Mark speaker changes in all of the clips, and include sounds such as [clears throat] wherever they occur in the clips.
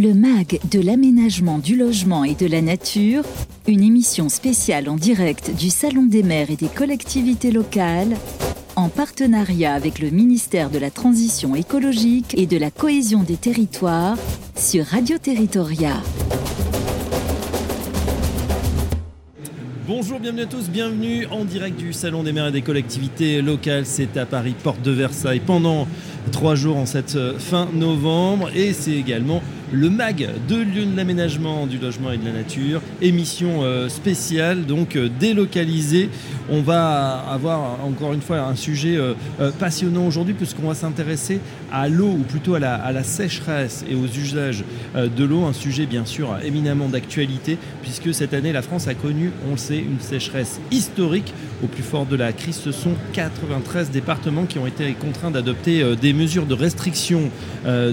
Speaker 1: Le MAG de l'aménagement du logement et de la nature, une émission spéciale en direct du Salon des maires et des collectivités locales, en partenariat avec le ministère de la Transition écologique et de la cohésion des territoires sur Radio Territoria.
Speaker 2: Bonjour, bienvenue à tous, bienvenue en direct du Salon des maires et des collectivités locales. C'est à Paris, porte de Versailles, pendant trois jours en cette fin novembre. Et c'est également le MAG de lieu de l'aménagement du logement et de la nature, émission euh, spéciale, donc euh, délocalisée. On va avoir encore une fois un sujet euh, passionnant aujourd'hui puisqu'on va s'intéresser à l'eau ou plutôt à la, sécheresse et aux usages de l'eau, un sujet bien sûr éminemment d'actualité puisque cette année la France a connu, on le sait, une sécheresse historique. Au plus fort de la crise, ce sont 93 départements qui ont été contraints d'adopter des mesures de restriction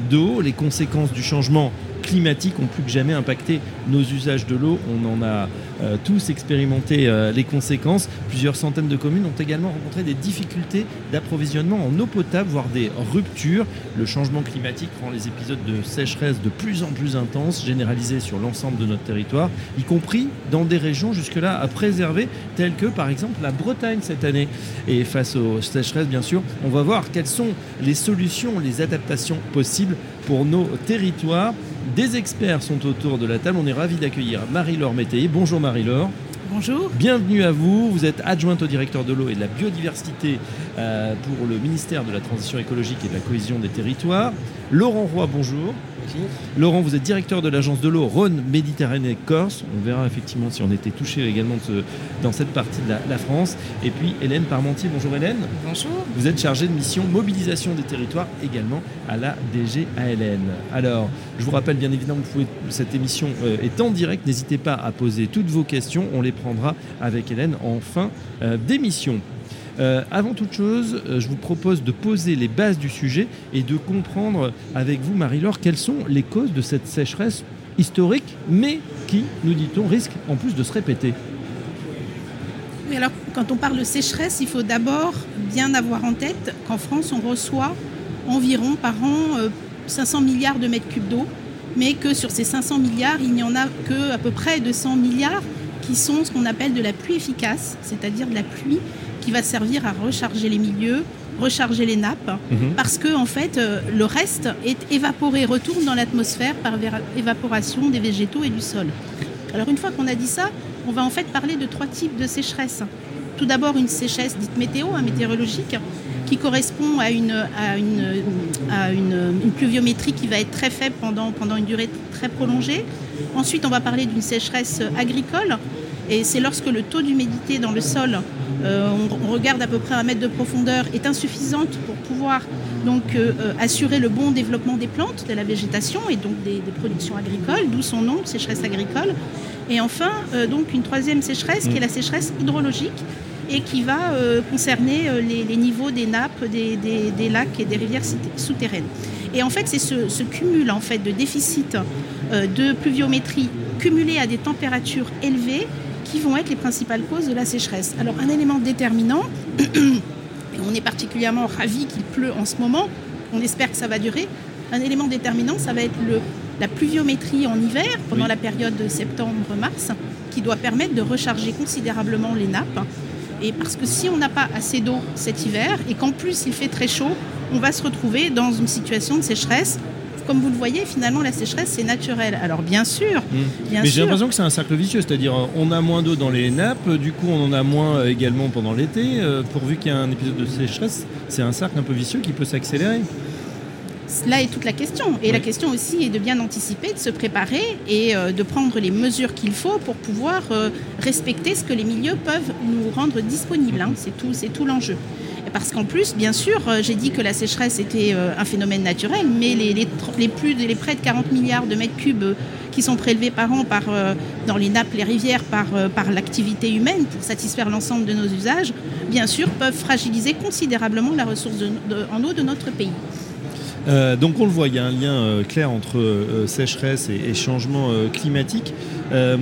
Speaker 2: d'eau, les conséquences du changement non climatiques ont plus que jamais impacté nos usages de l'eau. On en a euh, tous expérimenté euh, les conséquences. Plusieurs centaines de communes ont également rencontré des difficultés d'approvisionnement en eau potable, voire des ruptures. Le changement climatique rend les épisodes de sécheresse de plus en plus intenses, généralisés sur l'ensemble de notre territoire, y compris dans des régions jusque-là à préserver, telles que par exemple la Bretagne cette année. Et face aux sécheresses, bien sûr, on va voir quelles sont les solutions, les adaptations possibles pour nos territoires. Des experts sont autour de la table. On est ravis d'accueillir Marie-Laure Métayer. Bonjour Marie-Laure.
Speaker 3: Bonjour.
Speaker 2: Bienvenue à vous. Vous êtes adjointe au directeur de l'eau et de la biodiversité euh, pour le ministère de la Transition écologique et de la cohésion des territoires. Laurent Roy, bonjour. Laurent, vous êtes directeur de l'agence de l'eau Rhône Méditerranée Corse. On verra effectivement si on était touché également dans cette partie de la, France. Et puis Hélène Parmentier. Bonjour Hélène.
Speaker 3: Bonjour.
Speaker 2: Vous êtes chargée de mission mobilisation des territoires également à la DGALN. Alors, je vous rappelle bien évidemment que cette émission euh, est en direct. N'hésitez pas à poser toutes vos questions. On les prendra avec Hélène en fin euh, d'émission. Euh, avant toute chose, euh, je vous propose de poser les bases du sujet et de comprendre avec vous, Marie-Laure, quelles sont les causes de cette sécheresse historique, mais qui, nous dit-on, risque en plus de se répéter.
Speaker 3: Oui, alors quand on parle de sécheresse, il faut d'abord bien avoir en tête qu'en France, on reçoit environ par an 500 euh, milliards de mètres cubes d'eau, mais que sur ces 500 milliards, il n'y en a que à peu près 200 milliards qui sont ce qu'on appelle de la pluie efficace, c'est-à-dire de la pluie qui va servir à recharger les milieux, recharger les nappes, mhm. parce que en fait, euh, le reste est évaporé, retourne dans l'atmosphère par évaporation des végétaux et du sol. Alors une fois qu'on a dit ça, on va en fait parler de trois types de sécheresse. Tout d'abord une sécheresse dite météo, hein, météorologique, qui correspond à, une, à, une, à une, pluviométrie qui va être très faible pendant, pendant une durée très prolongée. Ensuite, on va parler d'une sécheresse agricole, et c'est lorsque le taux d'humidité dans le sol, euh, on, regarde à peu près un mètre de profondeur, est insuffisante pour pouvoir euh, euh, assurer le bon développement des plantes, de la végétation et donc des, productions agricoles, d'où son nom, sécheresse agricole. Et enfin, donc une troisième sécheresse qui est la sécheresse hydrologique et qui va concerner les, niveaux des nappes, des, lacs et des rivières souterraines. Et en fait, c'est ce, ce, cumul en fait, de déficit de pluviométrie cumulé à des températures élevées qui vont être les principales causes de la sécheresse. Alors un élément déterminant, [clears throat] et on est particulièrement ravi qu'il pleut en ce moment, on espère que ça va durer, un élément déterminant, ça va être le, la pluviométrie en hiver, pendant la période de septembre-mars, qui doit permettre de recharger considérablement les nappes. Et parce que si on n'a pas assez d'eau cet hiver, et qu'en plus il fait très chaud, on va se retrouver dans une situation de sécheresse comme vous le voyez, finalement, la sécheresse, c'est naturel. Alors, bien sûr, mmh.
Speaker 2: Mais j'ai l'impression que c'est un cercle vicieux, c'est-à-dire euh, on a moins d'eau dans les nappes, du coup, on en a moins euh, également pendant l'été. Euh, pourvu qu'il y ait un épisode de sécheresse, c'est un cercle un peu vicieux qui peut s'accélérer.
Speaker 3: Là est toute la question. Et la question aussi est de bien anticiper, de se préparer et de prendre les mesures qu'il faut pour pouvoir respecter ce que les milieux peuvent nous rendre disponibles. Hein. C'est tout, c'est tout l'enjeu parce qu'en plus, bien sûr, euh, j'ai dit que la sécheresse était euh, un phénomène naturel, mais les, plus, les près de 40 milliards de mètres cubes euh, qui sont prélevés par an dans les nappes, les rivières par, par l'activité humaine pour satisfaire l'ensemble de nos usages, bien sûr, peuvent fragiliser considérablement la ressource en eau de notre pays.
Speaker 2: Donc on le voit, il y a un lien clair entre sécheresse et, changement climatique. Euh,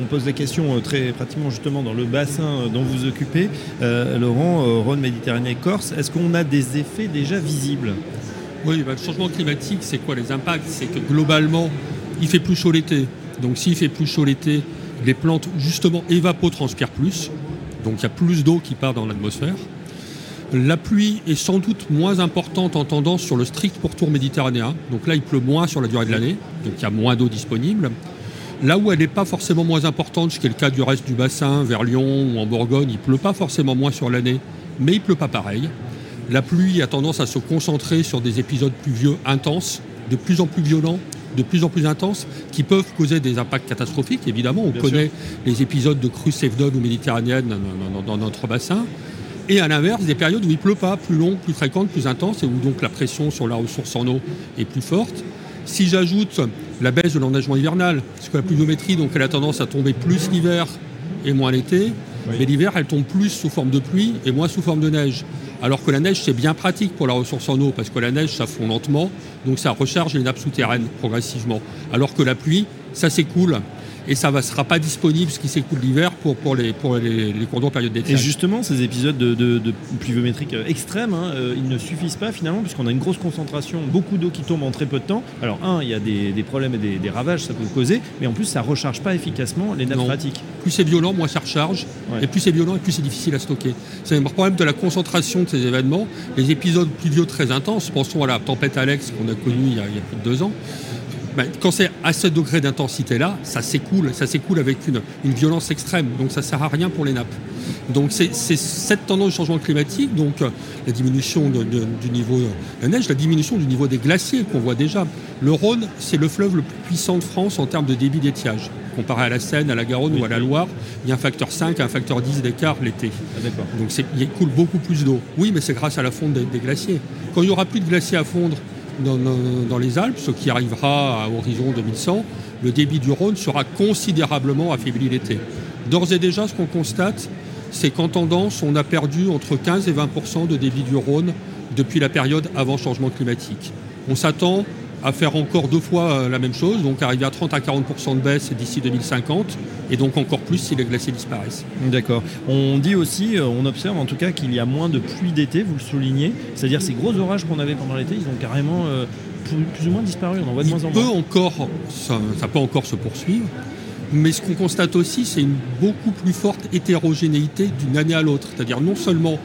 Speaker 2: on, pose la question euh, très pratiquement justement dans le bassin euh, dont vous occupez, Laurent, Rhône, Méditerranée, Corse. Est-ce qu'on a des effets déjà visibles?
Speaker 4: Oui, bah, le changement climatique, c'est quoi les impacts? C'est que globalement, il fait plus chaud l'été. Donc s'il fait plus chaud l'été, les plantes justement évapotranspirent plus. Donc il y a plus d'eau qui part dans l'atmosphère. La pluie est sans doute moins importante en tendance sur le strict pourtour méditerranéen. Donc là, il pleut moins sur la durée de l'année. Donc il y a moins d'eau disponible. Là où elle n'est pas forcément moins importante, ce qui est le cas du reste du bassin, vers Lyon ou en Bourgogne, il ne pleut pas forcément moins sur l'année, mais il ne pleut pas pareil. La pluie a tendance à se concentrer sur des épisodes pluvieux intenses, de plus en plus violents, de plus en plus intenses, qui peuvent causer des impacts catastrophiques. Évidemment, on connaît les épisodes de crues Sevdon ou méditerranéenne dans, notre bassin. Et à l'inverse, des périodes où il ne pleut pas, plus longues, plus fréquentes, plus intenses, et où donc la pression sur la ressource en eau est plus forte. Si j'ajoute la baisse de l'enneigement hivernal, parce que la pluviométrie, donc, elle a tendance à tomber plus l'hiver et moins l'été, mais l'hiver, elle tombe plus sous forme de pluie et moins sous forme de neige. Alors que la neige, c'est bien pratique pour la ressource en eau, parce que la neige, ça fond lentement, donc ça recharge les nappes souterraines progressivement. Alors que la pluie, ça s'écoule et ça ne sera pas disponible ce qui s'écoule l'hiver pour, pour, les, pour les, les cours d'eau période d'été.
Speaker 2: Et justement, ces épisodes de, de, de pluviométriques euh, extrêmes, hein, euh, ils ne suffisent pas finalement, puisqu'on a une grosse concentration, beaucoup d'eau qui tombe en très peu de temps. Alors, un, il y a des, des problèmes et des, des, ravages, ça peut causer, mais en plus, ça ne recharge pas efficacement les nappes phréatiques.
Speaker 4: Plus c'est violent, moins ça recharge, ouais. et plus c'est violent, et plus c'est difficile à stocker. C'est un problème de la concentration de ces événements. Les épisodes pluvieux très intenses, pensons à la tempête Alex qu'on a connue il, il y a plus de deux ans, ben, quand c'est à ce degré d'intensité-là, ça s'écoule, ça s'écoule avec une, une, violence extrême, donc ça ne sert à rien pour les nappes. Donc c'est cette tendance de changement climatique, donc euh, la diminution de, de, du niveau de la neige, la diminution du niveau des glaciers qu'on voit déjà. Le Rhône, c'est le fleuve le plus puissant de France en termes de débit d'étiage. Comparé à la Seine, à la Garonne oui, ou à la Loire, il y a un facteur 5, un facteur 10 d'écart l'été.
Speaker 2: Ah,
Speaker 4: donc il coule beaucoup plus d'eau. Oui, mais c'est grâce à la fonte des, des glaciers. Quand il n'y aura plus de glaciers à fondre, dans, les Alpes, ce qui arrivera à horizon 2100, le débit du Rhône sera considérablement affaibli l'été. D'ores et déjà, ce qu'on constate, c'est qu'en tendance, on a perdu entre 15 et 20% de débit du Rhône depuis la période avant changement climatique. On s'attend à faire encore deux fois euh, la même chose, donc arriver à 30 à 40% de baisse d'ici 2050, et donc encore plus si les glaciers disparaissent.
Speaker 2: D'accord. On dit aussi, euh, on observe en tout cas qu'il y a moins de pluie d'été, vous le soulignez, c'est-à-dire ces gros orages qu'on avait pendant l'été, ils ont carrément euh, plus, plus, ou moins disparu, on en voit de
Speaker 4: Il
Speaker 2: moins en
Speaker 4: peut
Speaker 2: moins.
Speaker 4: Encore, ça, ça peut encore se poursuivre, mais ce qu'on constate aussi, c'est une beaucoup plus forte hétérogénéité d'une année à l'autre, c'est-à-dire non seulement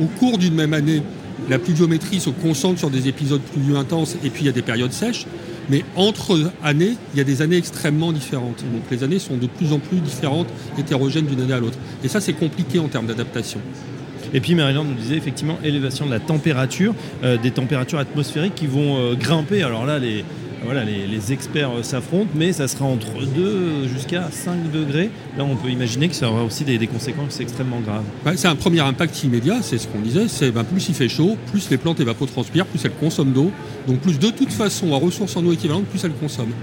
Speaker 4: au cours d'une même année, la pluviométrie se concentre sur des épisodes pluvieux intenses et puis il y a des périodes sèches. Mais entre années, il y a des années extrêmement différentes. Donc les années sont de plus en plus différentes, hétérogènes d'une année à l'autre. Et ça, c'est compliqué en termes d'adaptation.
Speaker 2: Et puis Maryland nous disait effectivement élévation de la température, euh, des températures atmosphériques qui vont euh, grimper. Alors là, les, voilà, les, experts euh, s'affrontent, mais ça sera entre 2 jusqu'à 5 degrés. Là, on peut imaginer que ça aura aussi des, conséquences extrêmement graves.
Speaker 4: C'est un premier impact immédiat, c'est ce qu'on disait, c'est ben, plus il fait chaud, plus les plantes évapotranspirent, plus elles consomment d'eau. Donc plus de toute façon, à ressources en eau équivalentes, plus elles consomment.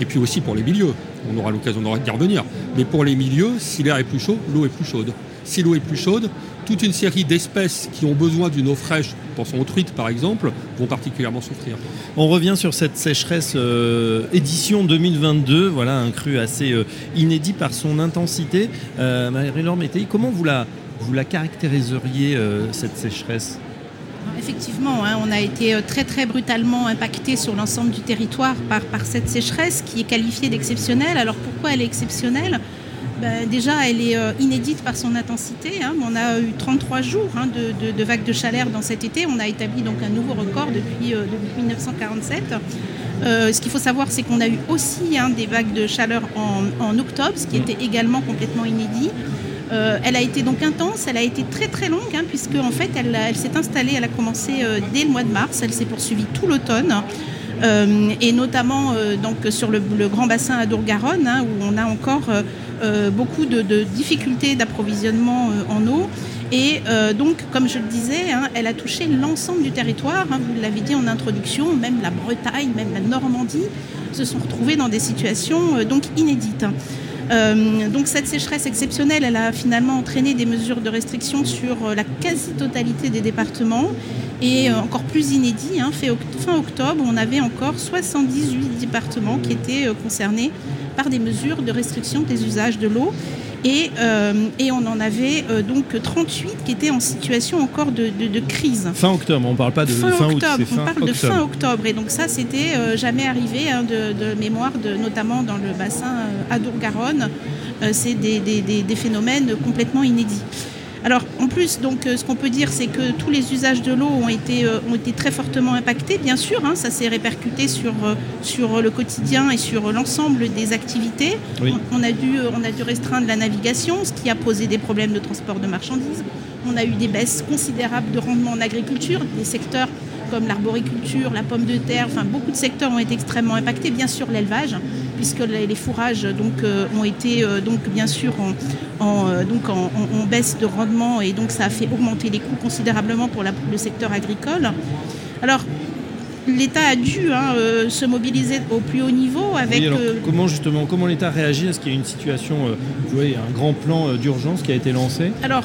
Speaker 4: Et puis aussi pour les milieux, on aura l'occasion d'y revenir. Mais pour les milieux, si l'air est plus chaud, l'eau est plus chaude. Si l'eau est plus chaude, toute une série d'espèces qui ont besoin d'une eau fraîche, pensons aux truites par exemple, vont particulièrement souffrir.
Speaker 2: On revient sur cette sécheresse euh, édition 2022, voilà un cru assez euh, inédit par son intensité. Euh, Marie-Laure Mété, comment vous la, vous la caractériseriez euh, cette sécheresse?
Speaker 3: Effectivement, hein, on a été très très brutalement impacté sur l'ensemble du territoire par, par cette sécheresse qui est qualifiée d'exceptionnelle. Alors pourquoi elle est exceptionnelle? Ben, déjà, elle est euh, inédite par son intensité. Hein. On a eu 33 jours hein, de, vagues de chaleur dans cet été. On a établi donc un nouveau record depuis, euh, depuis 1947. Euh, ce qu'il faut savoir, c'est qu'on a eu aussi hein, des vagues de chaleur en, octobre, ce qui était également complètement inédit. Euh, elle a été donc intense, elle a été très très longue, puisque en fait elle, s'est installée, elle a commencé euh, dès le mois de mars, elle s'est poursuivie tout l'automne. Euh, et notamment donc sur le, grand bassin à Dour-Garonne, hein, où on a encore euh, beaucoup de, difficultés d'approvisionnement euh, en eau. Et euh, donc, comme je le disais, hein, elle a touché l'ensemble du territoire. Hein, vous l'avez dit en introduction, même la Bretagne, même la Normandie se sont retrouvées dans des situations euh, donc inédites. Euh, donc cette sécheresse exceptionnelle, elle a finalement entraîné des mesures de restriction sur la quasi-totalité des départements et euh, encore plus inédit, hein, fin octobre, on avait encore 78 départements qui étaient euh, concernés par des mesures de restriction des usages de l'eau. Et, et on en avait donc 38 qui étaient en situation encore de, de, crise.
Speaker 2: Fin octobre, on ne parle pas de fin,
Speaker 3: fin
Speaker 2: octobre,
Speaker 3: on parle de fin octobre. Et donc ça, c'était jamais arrivé hein, de, mémoire, notamment dans le bassin Adour-Garonne. C'est des, des, des, phénomènes complètement inédits. Alors en plus, donc, euh, ce qu'on peut dire, c'est que tous les usages de l'eau ont été, euh, ont été très fortement impactés, bien sûr. Hein. ça s'est répercuté sur, euh, sur le quotidien et sur l'ensemble des activités. On, a dû, on a dû restreindre la navigation, ce qui a posé des problèmes de transport de marchandises. On a eu des baisses considérables de rendement en agriculture, des secteurs comme l'arboriculture, la pomme de terre, enfin beaucoup de secteurs ont été extrêmement impactés, bien sûr l'élevage, puisque les, fourrages donc, euh, ont été euh, donc, bien sûr en, euh, donc en, baisse de rendement et donc ça a fait augmenter les coûts considérablement pour le secteur agricole. Alors l'État a dû hein, se mobiliser au plus haut niveau avec.
Speaker 2: comment justement, comment l'État réagit? Est-ce qu'il y a une situation, vous voyez, un grand plan d'urgence qui a été lancé?
Speaker 3: Alors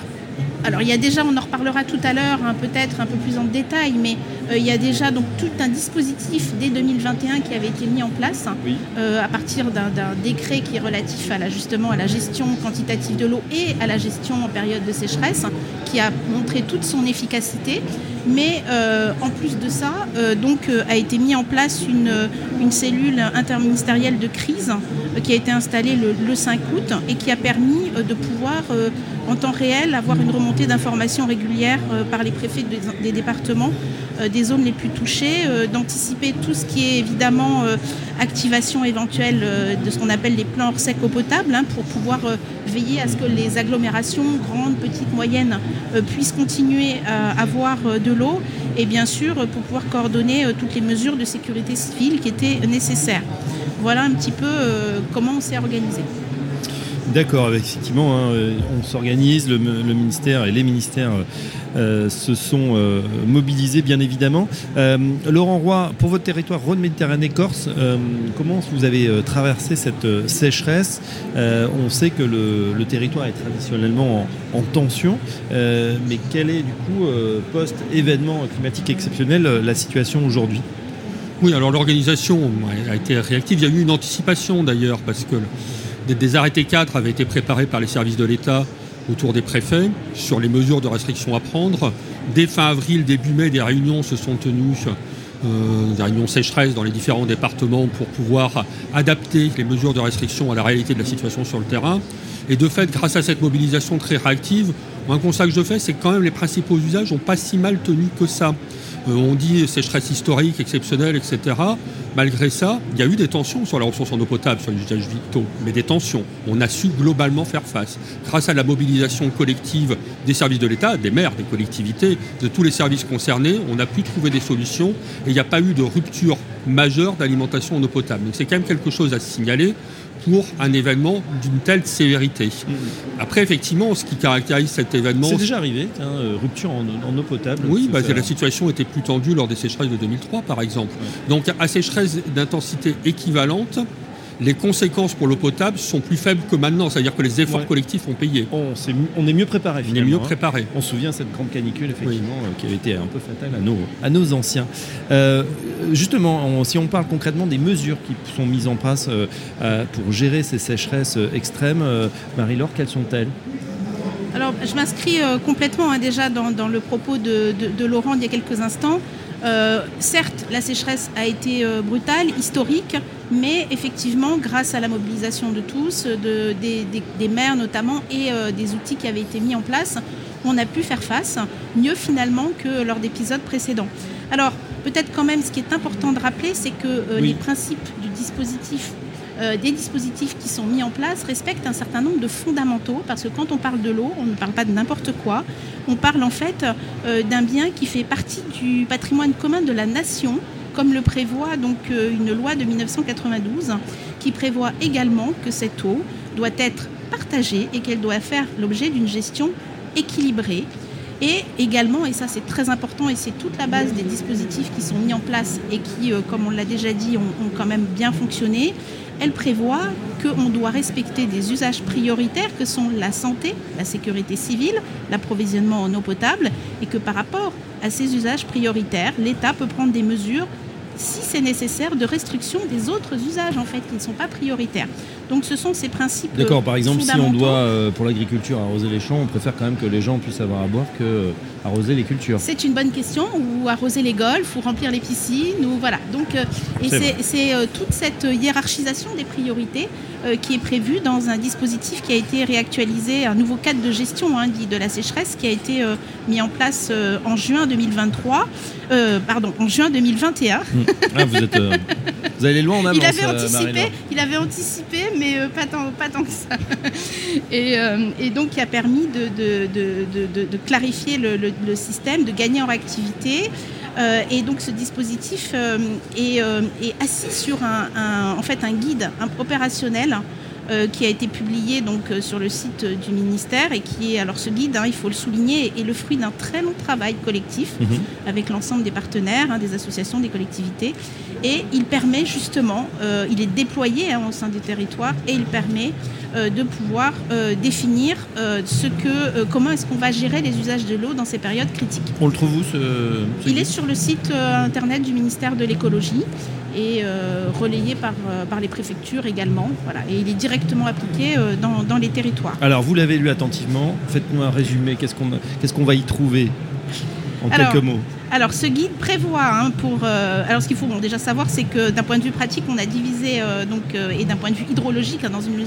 Speaker 3: alors il y a déjà, on en reparlera tout à l'heure, hein, peut-être un peu plus en détail, mais euh, il y a déjà donc tout un dispositif dès 2021 qui avait été mis en place euh, à partir d'un décret qui est relatif à la, justement à la gestion quantitative de l'eau et à la gestion en période de sécheresse, qui a montré toute son efficacité. Mais euh, en plus de ça, donc a été mis en place une, une cellule interministérielle de crise qui a été installée le, le, 5 août et qui a permis de pouvoir en temps réel avoir une remontée d'informations régulières par les préfets des départements euh, des zones les plus touchées, euh, d'anticiper tout ce qui est évidemment euh, activation éventuelle de ce qu'on appelle les plans hors sec eau potable, hein, pour pouvoir veiller à ce que les agglomérations, grandes, petites, moyennes, puissent continuer à avoir de l'eau et bien sûr pour pouvoir coordonner toutes les mesures de sécurité civile qui étaient nécessaires. Voilà un petit peu comment on s'est organisé.
Speaker 2: D'accord, effectivement, hein, on s'organise, le, ministère et les ministères euh, se sont euh, mobilisés, bien évidemment. Euh, Laurent Roy, pour votre territoire Rhône-Méditerranée-Corse, comment vous avez traversé cette sécheresse? On sait que le, territoire est traditionnellement en, tension, mais quelle est du coup, post-événement climatique exceptionnel, la situation aujourd'hui?
Speaker 4: Oui, alors l'organisation a été réactive. Il y a eu une anticipation d'ailleurs, parce que des, arrêtés cadres avaient été préparés par les services de l'État autour des préfets sur les mesures de restriction à prendre. Dès fin avril, début mai, des réunions se sont tenues, euh, des réunions sécheresse dans les différents départements pour pouvoir adapter les mesures de restriction à la réalité de la situation sur le terrain. Et de fait, grâce à cette mobilisation très réactive, un constat que je fais, c'est que quand même les principaux usages n'ont pas si mal tenu que ça. Euh, on dit sécheresse historique, exceptionnelle, etc. Malgré ça, il y a eu des tensions sur la ressource en eau potable, sur les usages vitaux, mais des tensions. On a su globalement faire face. Grâce à la mobilisation collective des services de l'État, des maires, des collectivités, de tous les services concernés, on a pu trouver des solutions et il n'y a pas eu de rupture majeure d'alimentation en eau potable. Donc c'est quand même quelque chose à signaler pour un événement d'une telle sévérité. Après, effectivement, ce qui caractérise cet événement...
Speaker 2: C'est déjà arrivé, euh, rupture en, eau potable.
Speaker 4: Oui, bah, la situation était plus tendue lors des sécheresses de 2003, par exemple. Donc, à sécheresse d'intensité équivalente, les conséquences pour l'eau potable sont plus faibles que maintenant. C'est-à-dire que les efforts collectifs ont payé.
Speaker 2: On, est, on est mieux préparé.
Speaker 4: On est mieux hein. préparé.
Speaker 2: On se souvient cette grande canicule effectivement euh, qui avait été un peu fatale à nos, à nos anciens. Euh, justement, si on parle concrètement des mesures qui sont mises en place euh, pour gérer ces sécheresses extrêmes, Marie-Laure, quelles sont-elles?
Speaker 3: Alors, je m'inscris complètement hein, déjà dans, le propos de, de, Laurent il y a quelques instants. Euh, certes, la sécheresse a été euh, brutale, historique, mais effectivement, grâce à la mobilisation de tous, des, maires notamment, et euh, des outils qui avaient été mis en place, on a pu faire face mieux finalement que lors d'épisodes précédents. Alors, peut-être quand même, ce qui est important de rappeler, c'est que les principes du dispositif euh, des dispositifs qui sont mis en place respectent un certain nombre de fondamentaux, parce que quand on parle de l'eau, on ne parle pas de n'importe quoi, on parle en fait euh, d'un bien qui fait partie du patrimoine commun de la nation, comme le prévoit donc euh, une loi de 1992, qui prévoit également que cette eau doit être partagée et qu'elle doit faire l'objet d'une gestion équilibrée. Et également, et ça c'est très important et c'est toute la base des dispositifs qui sont mis en place et qui, comme on l'a déjà dit, ont, quand même bien fonctionné, elle prévoit qu'on doit respecter des usages prioritaires que sont la santé, la sécurité civile, l'approvisionnement en eau potable, et que par rapport à ces usages prioritaires, l'État peut prendre des mesures si c'est nécessaire, de restriction des autres usages en fait qui ne sont pas prioritaires. Donc ce sont ces principes.
Speaker 2: D'accord, par exemple, si on doit, euh, pour l'agriculture, arroser les champs, on préfère quand même que les gens puissent avoir à boire que euh, arroser les cultures.
Speaker 3: C'est une bonne question, ou arroser les golfs, ou remplir les piscines, ou voilà. Donc, euh, et
Speaker 2: C'est
Speaker 3: toute cette hiérarchisation des priorités qui est prévue dans un dispositif qui a été réactualisé, un nouveau cadre de gestion hein, de la sécheresse qui a été mis en place en juin 2023, euh, pardon, en juin 2021.
Speaker 2: Ah, vous, êtes, [laughs] vous allez loin en avance,
Speaker 3: Il avait anticipé, il avait anticipé, mais euh, pas, tant, pas tant que ça. [laughs] Et, euh, et donc, qui a permis de, de- de- de- de- de clarifier le, le- le système, de gagner en réactivité. Euh, et donc, ce dispositif euh, est, euh, est assis sur un, un- en fait, un guide un opérationnel. Euh, qui a été publié donc euh, sur le site euh, du ministère et qui est alors ce guide hein, il faut le souligner est le fruit d'un très long travail collectif
Speaker 2: Mhm.
Speaker 3: avec l'ensemble des partenaires, hein, des associations, des collectivités. Et il permet justement, euh, il est déployé hein, au sein des territoires et il permet euh, de pouvoir euh, définir ce que, comment est-ce qu'on va gérer les usages de l'eau dans ces périodes critiques.
Speaker 2: On le trouve où ce, ce
Speaker 3: Il est sur le site internet du ministère de l'écologie et euh, relayé par, euh, par les préfectures également. Voilà. Et il est directement appliqué euh, dans, dans les territoires.
Speaker 2: Alors, vous l'avez lu attentivement. Faites-nous un résumé. Qu'est-ce qu'on qu'est-ce qu'on va y trouver En
Speaker 3: Alors,
Speaker 2: quelques mots?
Speaker 3: Alors ce guide prévoit hein, pour euh, alors ce qu'il faut bon, déjà savoir c'est que d'un point de vue pratique on a divisé euh, donc euh, et d'un point de vue hydrologique hein, dans une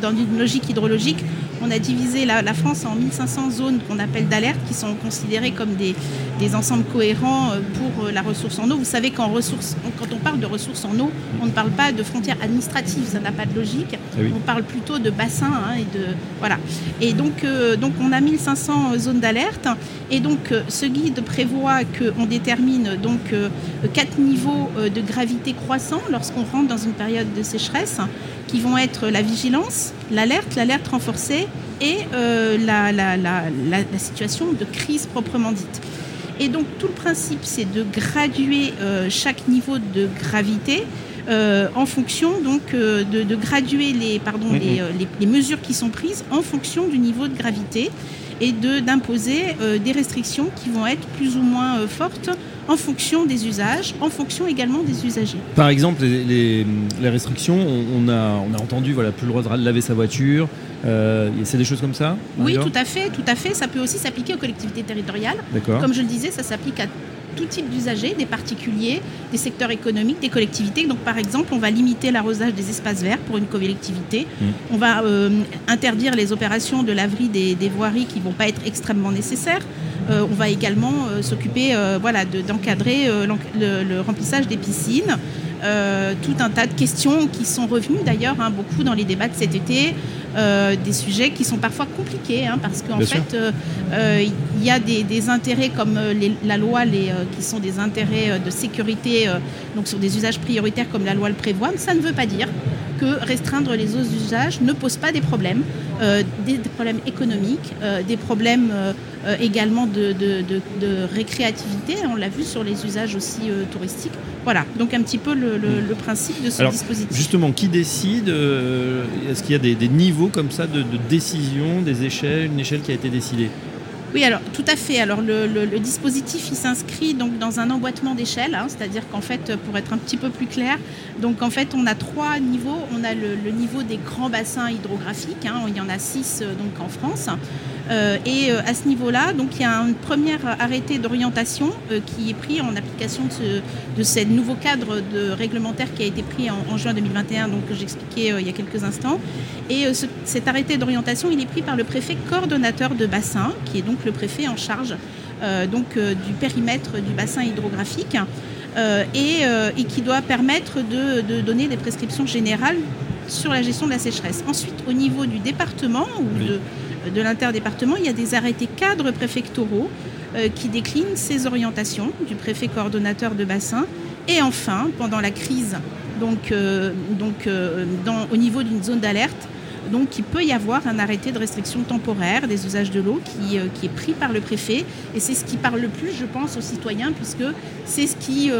Speaker 3: dans une logique hydrologique on a divisé la, la France en 1500 zones qu'on appelle d'alerte qui sont considérées comme des, des ensembles cohérents euh, pour euh, la ressource en eau. Vous savez qu'en ressources quand on parle de ressources en eau on ne parle pas de frontières administratives ça n'a pas de logique.
Speaker 2: Ah oui.
Speaker 3: On parle plutôt de bassins hein, et de voilà et donc euh, donc on a 1500 zones d'alerte et donc ce guide prévoit qu'on détermine donc euh, quatre niveaux de gravité croissants lorsqu'on rentre dans une période de sécheresse, qui vont être la vigilance, l'alerte, l'alerte renforcée et euh, la, la- la- la- la situation de crise proprement dite. Et donc tout le principe, c'est de graduer euh, chaque niveau de gravité euh, en fonction donc de, de graduer les, pardon, les, les- les mesures qui sont prises en fonction du niveau de gravité et de d'imposer des restrictions qui vont être plus ou moins fortes en fonction des usages, en fonction également des usagers.
Speaker 2: Par exemple, les, les- les restrictions, on, on a, on a entendu, voilà, plus le droit de laver sa voiture. Euh, c'est des choses comme ça
Speaker 3: Oui, tout à fait, tout à fait. Ça peut aussi s'appliquer aux collectivités territoriales. Comme je le disais, ça s'applique à tout type d'usagers, des particuliers, des secteurs économiques, des collectivités. Donc par exemple, on va limiter l'arrosage des espaces verts pour une collectivité.
Speaker 2: Mm.
Speaker 3: On va euh, interdire les opérations de laverie des, des voiries qui ne vont pas être extrêmement nécessaires. Euh, on va également euh, s'occuper euh, voilà, de- d'encadrer le, le remplissage des piscines. Tout un tas de questions qui sont revenues d'ailleurs hein, beaucoup dans les débats de cet été, des sujets qui sont parfois compliqués hein, parce qu'en fait il y a des, des intérêts comme les- la loi les, qui sont des intérêts de sécurité donc sur des usages prioritaires comme la loi le prévoit, mais ça ne veut pas dire que restreindre les autres usages ne pose pas des problèmes, euh, des, des problèmes économiques, euh, des problèmes euh, également de, de- de- de récréativité, on l'a vu sur les usages aussi touristiques. Voilà, donc un petit peu le, le- le principe de ce
Speaker 2: Alors,
Speaker 3: dispositif.
Speaker 2: Justement, qui décide Est-ce qu'il y a des, des niveaux comme ça de décision, des échelles, une échelle qui a été décidée?
Speaker 3: Oui, alors tout à fait. Alors le, dispositif, il s'inscrit donc dans un emboîtement d'échelle, hein, c'est-à-dire qu'en fait, pour être un petit peu plus clair, on a trois niveaux. On a le, le niveau des grands bassins hydrographiques. hein, il y en a six euh, donc en France. Euh, et euh, à ce niveau-là, donc il y a un premier arrêté d'orientation euh, qui est pris en application de ce, de ce nouveau cadre de réglementaire qui a été pris en, en juin 2021, donc que j'expliquais il y a quelques instants. Et ce- cet arrêté d'orientation, il est pris par le préfet coordonnateur de bassin, qui est donc le préfet en charge donc, du périmètre du bassin hydrographique, et, et qui doit permettre de, de donner des prescriptions générales sur la gestion de la sécheresse. Ensuite, au niveau du département ou
Speaker 2: Oui.
Speaker 3: de, de l'interdépartement, il y a des arrêtés cadres préfectoraux euh, qui déclinent ces orientations du préfet coordonnateur de bassin. Et enfin, pendant la crise, donc, euh, euh, au niveau d'une zone d'alerte, il peut y avoir un arrêté de restriction temporaire des usages de l'eau qui, est pris par le préfet. Et c'est ce qui parle le plus, je pense, aux citoyens, puisque c'est ce qui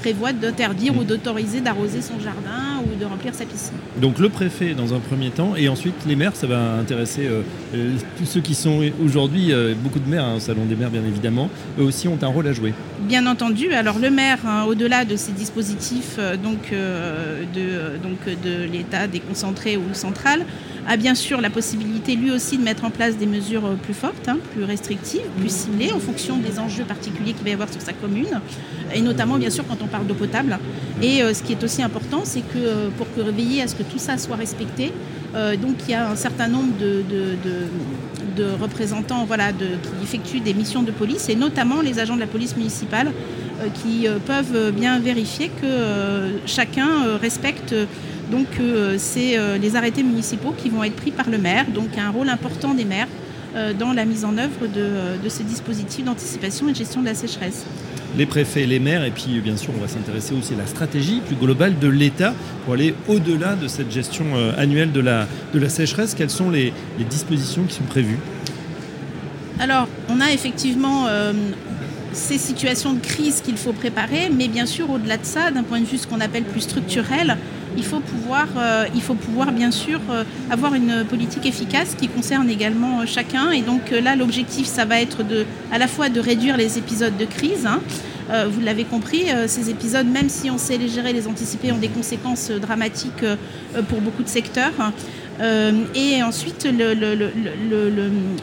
Speaker 3: prévoit d'interdire ou d'autoriser d'arroser son jardin de remplir sa piscine.
Speaker 2: Donc le préfet dans un premier temps et ensuite les maires, ça va intéresser euh, euh, tous ceux qui sont aujourd'hui, euh, beaucoup de maires, hein, au Salon des maires bien évidemment, eux aussi ont un rôle à jouer.
Speaker 3: Bien entendu, alors le maire, hein, au-delà de ces dispositifs donc, de, donc, de l'État déconcentré ou central, a bien sûr la possibilité lui aussi de mettre en place des mesures plus fortes, hein, plus restrictives, plus ciblées en fonction des enjeux particuliers qu'il va y avoir sur sa commune, et notamment bien sûr quand on parle d'eau potable. Et ce qui est aussi important, c'est que pour que veiller à ce que tout ça soit respecté, euh, donc il y a un certain nombre de, représentants voilà, qui effectuent des missions de police, et notamment les agents de la police municipale, euh, qui euh, peuvent bien vérifier que chacun respecte donc c'est les arrêtés municipaux qui vont être pris par le maire, donc un rôle important des maires dans la mise en œuvre de, de ces dispositifs d'anticipation et de gestion de la sécheresse
Speaker 2: les préfets, les maires, et puis bien sûr on va s'intéresser aussi à la stratégie plus globale de l'État pour aller au-delà de cette gestion euh, annuelle de la, de la sécheresse. Quelles sont les, dispositions qui sont prévues?
Speaker 3: Alors on a effectivement euh, ces situations de crise qu'il faut préparer, mais bien sûr au-delà de ça, d'un point de vue ce qu'on appelle plus structurel, il faut pouvoir, euh, il faut pouvoir bien sûr avoir une politique efficace qui concerne également chacun. Et donc là, l'objectif, ça va être de, à la fois de réduire les épisodes de crise, hein, euh, vous l'avez compris, euh, ces épisodes, même si on sait les gérer, les anticiper, ont des conséquences euh, dramatiques pour beaucoup de secteurs. Et ensuite,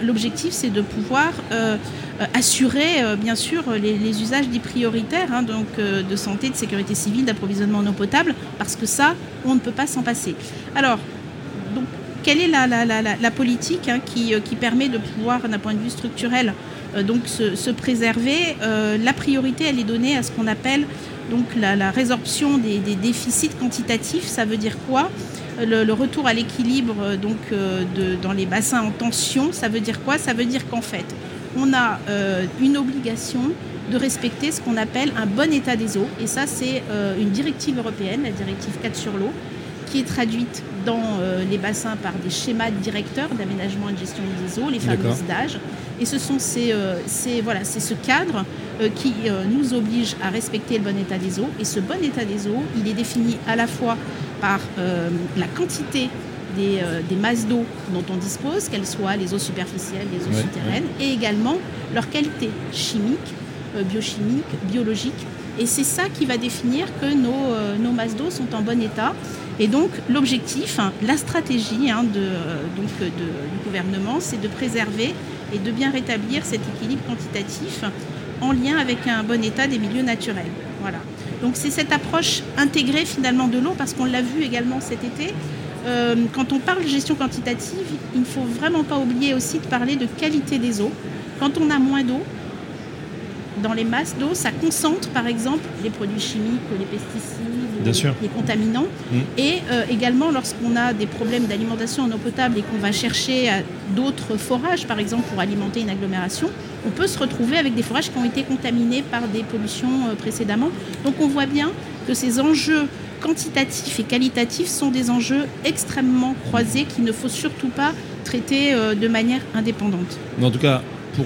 Speaker 3: l'objectif, c'est de pouvoir assurer, bien sûr, les, usages dits prioritaires, hein, donc de santé, de sécurité civile, d'approvisionnement en eau potable, parce que ça, on ne peut pas s'en passer. Alors, donc, quelle est la, politique hein, qui, permet de pouvoir, d'un point de vue structurel, euh, donc se, préserver. Euh, la priorité, elle est donnée à ce qu'on appelle donc la, résorption des, déficits quantitatifs. Ça veut dire quoi? Le, retour à l'équilibre euh, donc dans les bassins en tension, ça veut dire quoi? Ça veut dire qu'en fait, on a une obligation de respecter ce qu'on appelle un bon état des eaux. Et ça, c'est une directive européenne, la directive 4 sur l'eau, qui est traduite dans les bassins par des schémas directeurs d'aménagement et de gestion des eaux, les fameuses DAGE. Et ce sont ces, euh, voilà, c'est ce cadre euh, qui euh, nous oblige à respecter le bon état des eaux. Et ce bon état des eaux, il est défini à la fois par la quantité des, masses d'eau dont on dispose, qu'elles soient les eaux superficielles, les eaux souterraines, et également leur qualité chimique, biochimique, biologique. Et c'est ça qui va définir que nos, nos masses d'eau sont en bon état. Et donc l'objectif, hein, la stratégie hein, de, donc, du gouvernement, c'est de préserver et de bien rétablir cet équilibre quantitatif en lien avec un bon état des milieux naturels. Voilà. Donc c'est cette approche intégrée finalement de l'eau parce qu'on l'a vu également cet été. Euh, quand on parle de gestion quantitative, il ne faut vraiment pas oublier aussi de parler de qualité des eaux. Quand on a moins d'eau, dans les masses d'eau, ça concentre par exemple les produits chimiques, les pesticides, les contaminants. Mm. Et euh, également lorsqu'on a des problèmes d'alimentation en eau potable et qu'on va chercher d'autres forages, par exemple pour alimenter une agglomération, on peut se retrouver avec des forages qui ont été contaminés par des pollutions euh, précédemment. Donc on voit bien que ces enjeux quantitatifs et qualitatifs sont des enjeux extrêmement croisés qu'il ne faut surtout pas traiter euh, de manière indépendante.
Speaker 2: En tout cas, pour,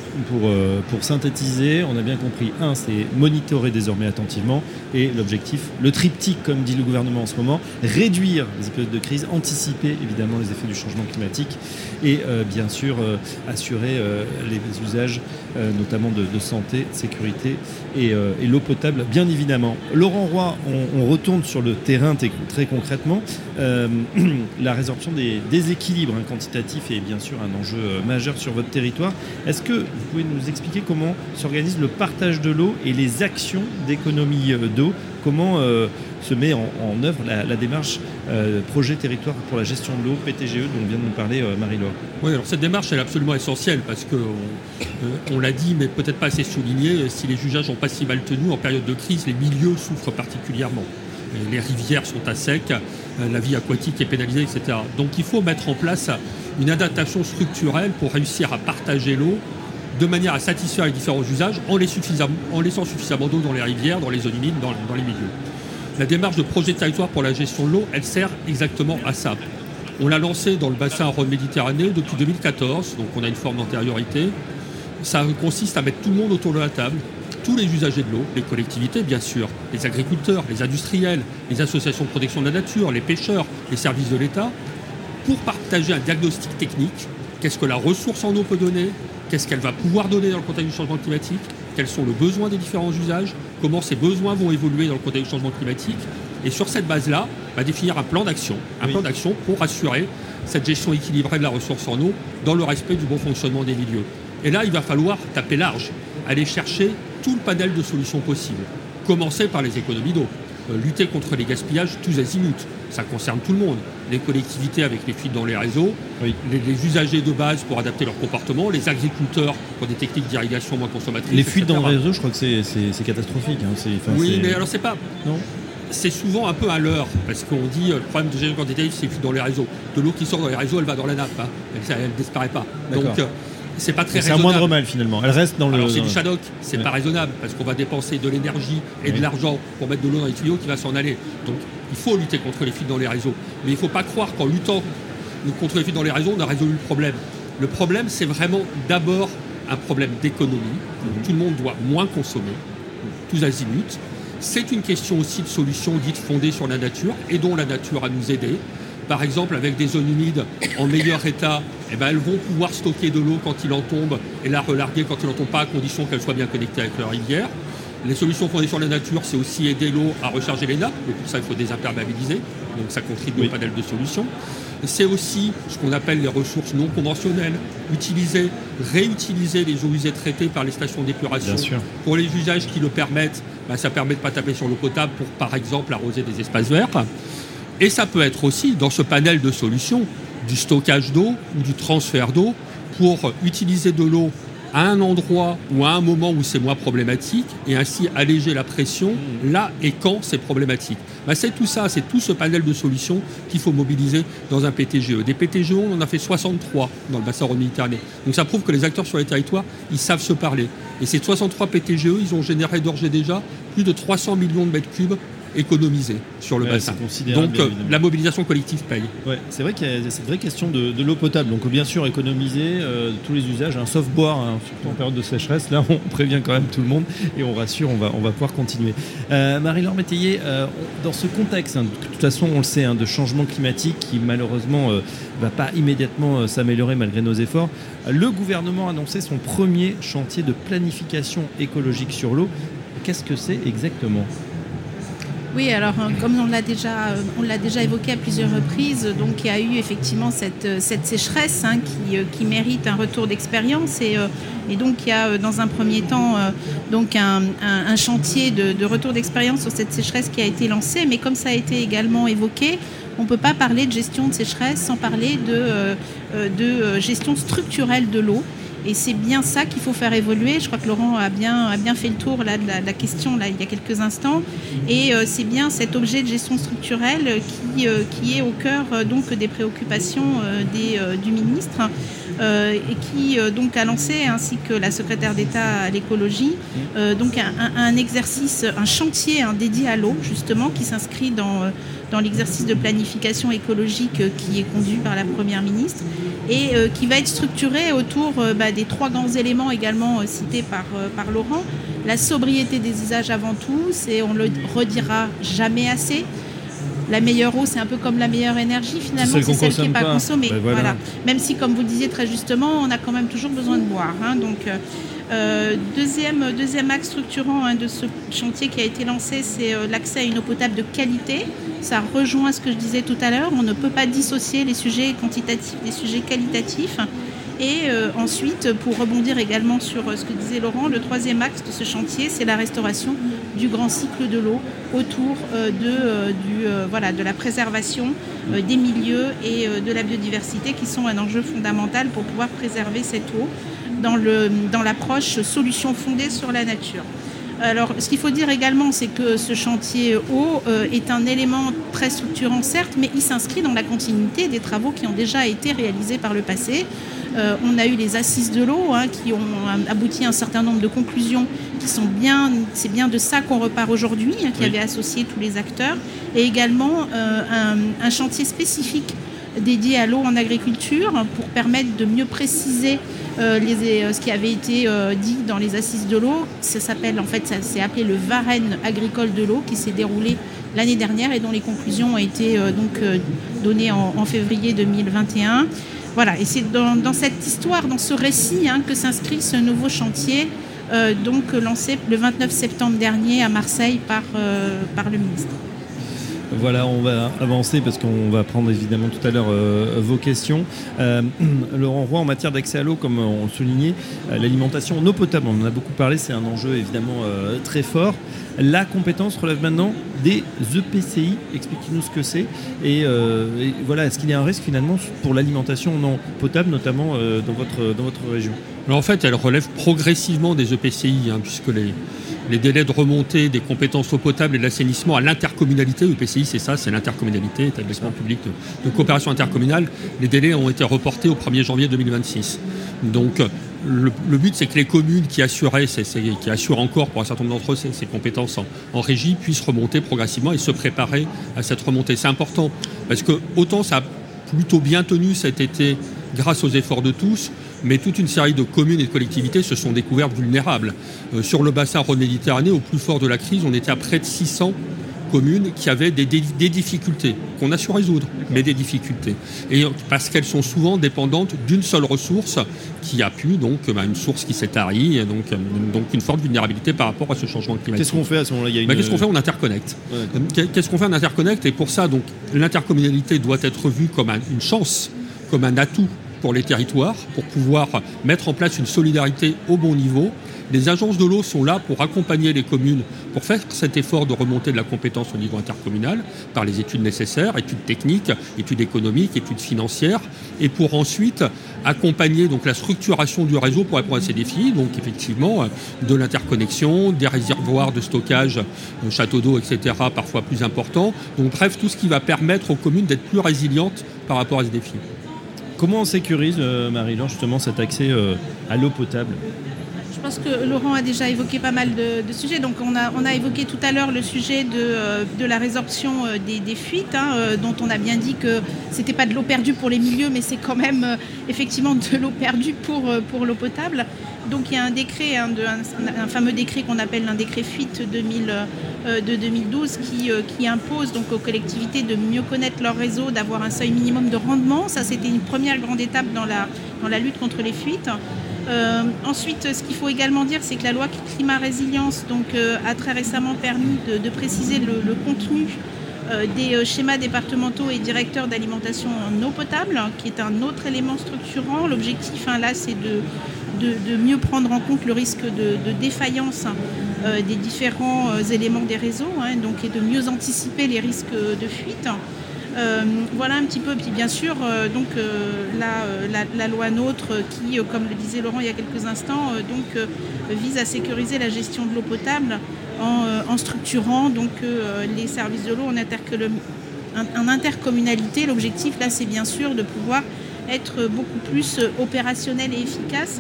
Speaker 2: euh, pour, synthétiser, on a bien compris, un, c'est monitorer désormais attentivement, et l'objectif, le triptyque, comme dit le gouvernement en ce moment, réduire les épisodes de crise, anticiper évidemment les effets du changement climatique, et euh, bien sûr euh, assurer les usages, notamment de, santé, de sécurité et, l'eau potable, bien évidemment. Laurent Roy, on, retourne sur le terrain très concrètement. [clears throat] la résorption des déséquilibres hein, quantitatifs est bien sûr un enjeu majeur sur votre territoire. Est-ce que vous pouvez nous expliquer comment s'organise le partage de l'eau et les actions d'économie euh, d'eau? Comment euh, se met en, œuvre la, démarche euh, projet territoire pour la gestion de l'eau, PTGE, dont vient de nous parler Marie-Laure?
Speaker 4: Oui, alors cette démarche est absolument essentielle parce qu'on on, l'a dit, mais peut-être pas assez souligné, si les jugeages n'ont pas si mal tenu en période de crise, les milieux souffrent particulièrement. Les rivières sont à sec, la vie aquatique est pénalisée, etc. Donc il faut mettre en place une adaptation structurelle pour réussir à partager l'eau de manière à satisfaire les différents usages en, laissant suffisamment d'eau dans les rivières, dans les zones humides, dans, les milieux. La démarche de projet de territoire pour la gestion de l'eau, elle sert exactement à ça. On l'a lancé dans le bassin Rhône-Méditerranée depuis 2014, donc on a une forme d'antériorité. Ça consiste à mettre tout le monde autour de la table, tous les usagers de l'eau, les collectivités bien sûr, les agriculteurs, les industriels, les associations de protection de la nature, les pêcheurs, les services de l'État, pour partager un diagnostic technique. Qu'est-ce que la ressource en eau peut donner? Qu'est-ce qu'elle va pouvoir donner dans le contexte du changement climatique? Quels sont les besoins des différents usages? Comment ces besoins vont évoluer dans le contexte du changement climatique? Et sur cette base-là, va définir un plan d'action. Un plan d'action pour assurer cette gestion équilibrée de la ressource en eau dans le respect du bon fonctionnement des milieux. Et là, il va falloir taper large, aller chercher tout le panel de solutions possibles. Commencer par les économies d'eau, euh, lutter contre les gaspillages tous azimuts. Ça concerne tout le monde. Les collectivités avec les fuites dans les réseaux, les, usagers de base pour adapter leur comportement, les agriculteurs pour des techniques d'irrigation moins consommatrices.
Speaker 2: Les fuites dans les réseaux, je crois que c'est catastrophique. Hein.
Speaker 4: oui, mais alors c'est pas. Non c'est souvent un peu à l'heure, parce qu'on dit euh, le problème de gestion quantitative, c'est dans les réseaux. De l'eau qui sort dans les réseaux, elle va dans la nappe, hein. elle ne disparaît pas. Donc euh, c'est pas très raisonnable.
Speaker 2: C'est un moindre mal finalement. Elle reste dans le.
Speaker 4: c'est du Shadok, c'est pas raisonnable parce qu'on va dépenser de l'énergie et de l'argent pour mettre de l'eau dans les tuyaux qui va s'en aller. Donc il faut lutter contre les fuites dans les réseaux. Mais il ne faut pas croire qu'en luttant contre les fuites dans les réseaux, on a résolu le problème. Le problème, c'est vraiment d'abord un problème d'économie. Tout le monde doit moins consommer, tous azimuts. C'est une question aussi de solutions dites fondées sur la nature et dont la nature a nous aider par exemple avec des zones humides en meilleur état, eh ben, elles vont pouvoir stocker de l'eau quand il en tombe et la relarguer quand il n'en tombe pas, à condition qu'elle soit bien connectée avec leur rivière. Les solutions fondées sur la nature, c'est aussi aider l'eau à recharger les nappes, mais pour ça il faut désimperméabiliser, donc ça contribue au panel de solutions. C'est aussi ce qu'on appelle les ressources non conventionnelles, utiliser, réutiliser les eaux usées traitées par les stations d'épuration. Pour les usages qui le permettent, ben, ça permet de ne pas taper sur l'eau potable pour par exemple arroser des espaces verts. Et ça peut être aussi, dans ce panel de solutions, du stockage d'eau ou du transfert d'eau pour utiliser de l'eau à un endroit ou à un moment où c'est moins problématique et ainsi alléger la pression là et quand c'est problématique. Bah, c'est tout ça, c'est tout ce panel de solutions qu'il faut mobiliser dans un PTGE. Des PTGE, on en a fait 63 dans le bassin méditerranéen. Donc ça prouve que les acteurs sur les territoires, ils savent se parler. Et ces 63 PTGE, ils ont généré d'ores déjà plus de 300 millions de mètres cubes économiser sur le bassin. Donc euh, la mobilisation collective paye.
Speaker 2: Ouais, c'est vrai qu'il y a cette vraie question de, l'eau potable. Donc bien sûr économiser euh, tous les usages, un sauf boire, hein, surtout en période de sécheresse. Là, on [laughs] prévient quand même tout le monde et on rassure, on va, on va pouvoir continuer. Euh, Marie-Laure Métayer, dans ce contexte, hein, de toute façon, on le sait, hein, de changement climatique qui malheureusement ne va pas immédiatement s'améliorer malgré nos efforts, le gouvernement a annoncé son premier chantier de planification écologique sur l'eau. Qu'est-ce que c'est exactement?
Speaker 3: Oui, alors hein, comme on l'a déjà, euh, on l'a déjà évoqué à plusieurs reprises, donc il y a eu effectivement cette, euh, cette sécheresse hein, qui, euh, qui, mérite un retour d'expérience et, et, donc il y a dans un premier temps donc un, un, chantier de, de retour d'expérience sur cette sécheresse qui a été lancé, mais comme ça a été également évoqué, on ne peut pas parler de gestion de sécheresse sans parler de, de gestion structurelle de l'eau. Et c'est bien ça qu'il faut faire évoluer. Je crois que Laurent a bien, a bien fait le tour là, de, la, question là, il y a quelques instants. Et euh, c'est bien cet objet de gestion structurelle qui, euh, qui est au cœur euh, donc, des préoccupations du ministre et qui donc, a lancé, ainsi que la secrétaire d'État à l'écologie, donc un, exercice, un chantier hein, dédié à l'eau, justement, qui s'inscrit dans dans l'exercice de planification écologique qui est conduit par la Première ministre et euh, qui va être structuré autour euh, bah, des trois grands éléments également cités par, par Laurent. La sobriété des usages avant tout, c'est on le redira jamais assez. La meilleure eau, c'est un peu comme la meilleure énergie, finalement, c'est celle, qui n'est pas, consommée. Ben voilà. Même si, comme vous disiez très justement, on a quand même toujours besoin de boire. Hein. donc, deuxième, deuxième axe structurant hein, de ce chantier qui a été lancé, c'est l'accès à une eau potable de qualité. Ça rejoint ce que je disais tout à l'heure. On ne peut pas dissocier les sujets quantitatifs des sujets qualitatifs. Et euh, ensuite, pour rebondir également sur euh, ce que disait Laurent, le troisième axe de ce chantier, c'est la restauration du grand cycle de l'eau autour euh, de la préservation des milieux et de la biodiversité qui sont un enjeu fondamental pour pouvoir préserver cette eau dans l'approche dans solution fondée sur la nature. Alors, ce qu'il faut dire également, c'est que ce chantier eau euh, est un élément très structurant, certes, mais il s'inscrit dans la continuité des travaux qui ont déjà été réalisés par le passé. Euh, on a eu les assises de l'eau hein, qui ont abouti à un certain nombre de conclusions qui sont bien, c'est bien de ça qu'on repart aujourd'hui, hein, qui avait associé tous les acteurs, et également euh, un, chantier spécifique dédié à l'eau en agriculture pour permettre de mieux préciser ce qui avait été dit dans les assises de l'eau. Ça s'appelle, en fait, ça s'est appelé le Varenne agricole de l'eau qui s'est déroulé l'année dernière et dont les conclusions ont été donc données en, février 2021. Voilà, et c'est dans, cette histoire, dans ce récit, hein, que s'inscrit ce nouveau chantier euh, donc lancé le 29 septembre dernier à Marseille par, euh, par le ministre.
Speaker 2: Voilà, on va avancer parce qu'on va prendre évidemment tout à l'heure euh, vos questions. [clears throat] Laurent Roy, en matière d'accès à l'eau, comme on soulignait, l'alimentation en eau potable, on en a beaucoup parlé, c'est un enjeu évidemment très fort. La compétence relève maintenant des EPCI. Expliquez-nous ce que c'est. Et, voilà, est-ce qu'il y a un risque finalement pour l'alimentation en eau potable, notamment dans votre région?
Speaker 4: En fait, elle relève progressivement des EPCI, hein, puisque les, délais de remontée des compétences eau potable et de l'assainissement à l'intercommunalité, EPCI c'est ça, c'est l'intercommunalité, établissement public de, coopération intercommunale, les délais ont été reportés au 1er janvier 2026. Donc le, but c'est que les communes qui assuraient, qui assurent encore pour un certain nombre d'entre eux ces, compétences en, en, régie puissent remonter progressivement et se préparer à cette remontée. C'est important parce que autant ça a plutôt bien tenu cet été grâce aux efforts de tous, mais toute une série de communes et de collectivités se sont découvertes vulnérables. Euh, sur le bassin Rhône-Méditerranée, au plus fort de la crise, on était à près de 600 communes qui avaient des, difficultés, qu'on a su résoudre, mais des difficultés. Et parce qu'elles sont souvent dépendantes d'une seule ressource qui a pu, donc bah, une source qui s'est tarie, donc, donc une forte vulnérabilité par rapport à ce changement climatique.
Speaker 2: Qu'est-ce qu'on fait à ce moment-là?
Speaker 4: Bah, Qu'est-ce qu'on fait? On interconnecte. Qu'est-ce qu'on fait? On interconnecte Et pour ça, donc l'intercommunalité doit être vue comme une chance, comme un atout pour les territoires, pour pouvoir mettre en place une solidarité au bon niveau. Les agences de l'eau sont là pour accompagner les communes, pour faire cet effort de remonter de la compétence au niveau intercommunal par les études nécessaires, études techniques, études économiques, études financières, et pour ensuite accompagner donc la structuration du réseau pour répondre à ces défis. Donc effectivement, de l'interconnexion, des réservoirs de stockage, euh, châteaux d'eau, etc., parfois plus importants. Donc bref, tout ce qui va permettre aux communes d'être plus résilientes par rapport à ce défi.
Speaker 2: Comment on sécurise, euh, Marie-Laure, justement cet accès euh, à l'eau potable?
Speaker 3: Pense que Laurent a déjà évoqué pas mal de, sujets. Donc on a, on a, évoqué tout à l'heure le sujet de, euh, la résorption des, fuites, hein, dont on a bien dit que ce n'était pas de l'eau perdue pour les milieux, mais c'est quand même effectivement de l'eau perdue pour, pour l'eau potable. Donc il y a un décret, un, fameux décret qu'on appelle un décret fuite 2000, euh, de 2012 qui, euh, qui, impose donc aux collectivités de mieux connaître leur réseau, d'avoir un seuil minimum de rendement. Ça, c'était une première grande étape dans la, dans la lutte contre les fuites. Euh, ensuite, ce qu'il faut également dire, c'est que la loi climat résilience donc, a très récemment permis de, préciser le, contenu des schémas départementaux et directeurs d'alimentation en eau potable, qui est un autre élément structurant. L'objectif hein, là, c'est de, mieux prendre en compte le risque de, défaillance euh, des différents euh, éléments des réseaux, hein, donc, et de mieux anticiper les risques de fuite. Euh, voilà un petit peu. Puis bien sûr, donc la, loi NOTRe qui, comme le disait Laurent il y a quelques instants, donc vise à sécuriser la gestion de l'eau potable en, structurant donc les services de l'eau en intercommunalité. L'objectif là, c'est bien sûr de pouvoir être beaucoup plus opérationnel et efficace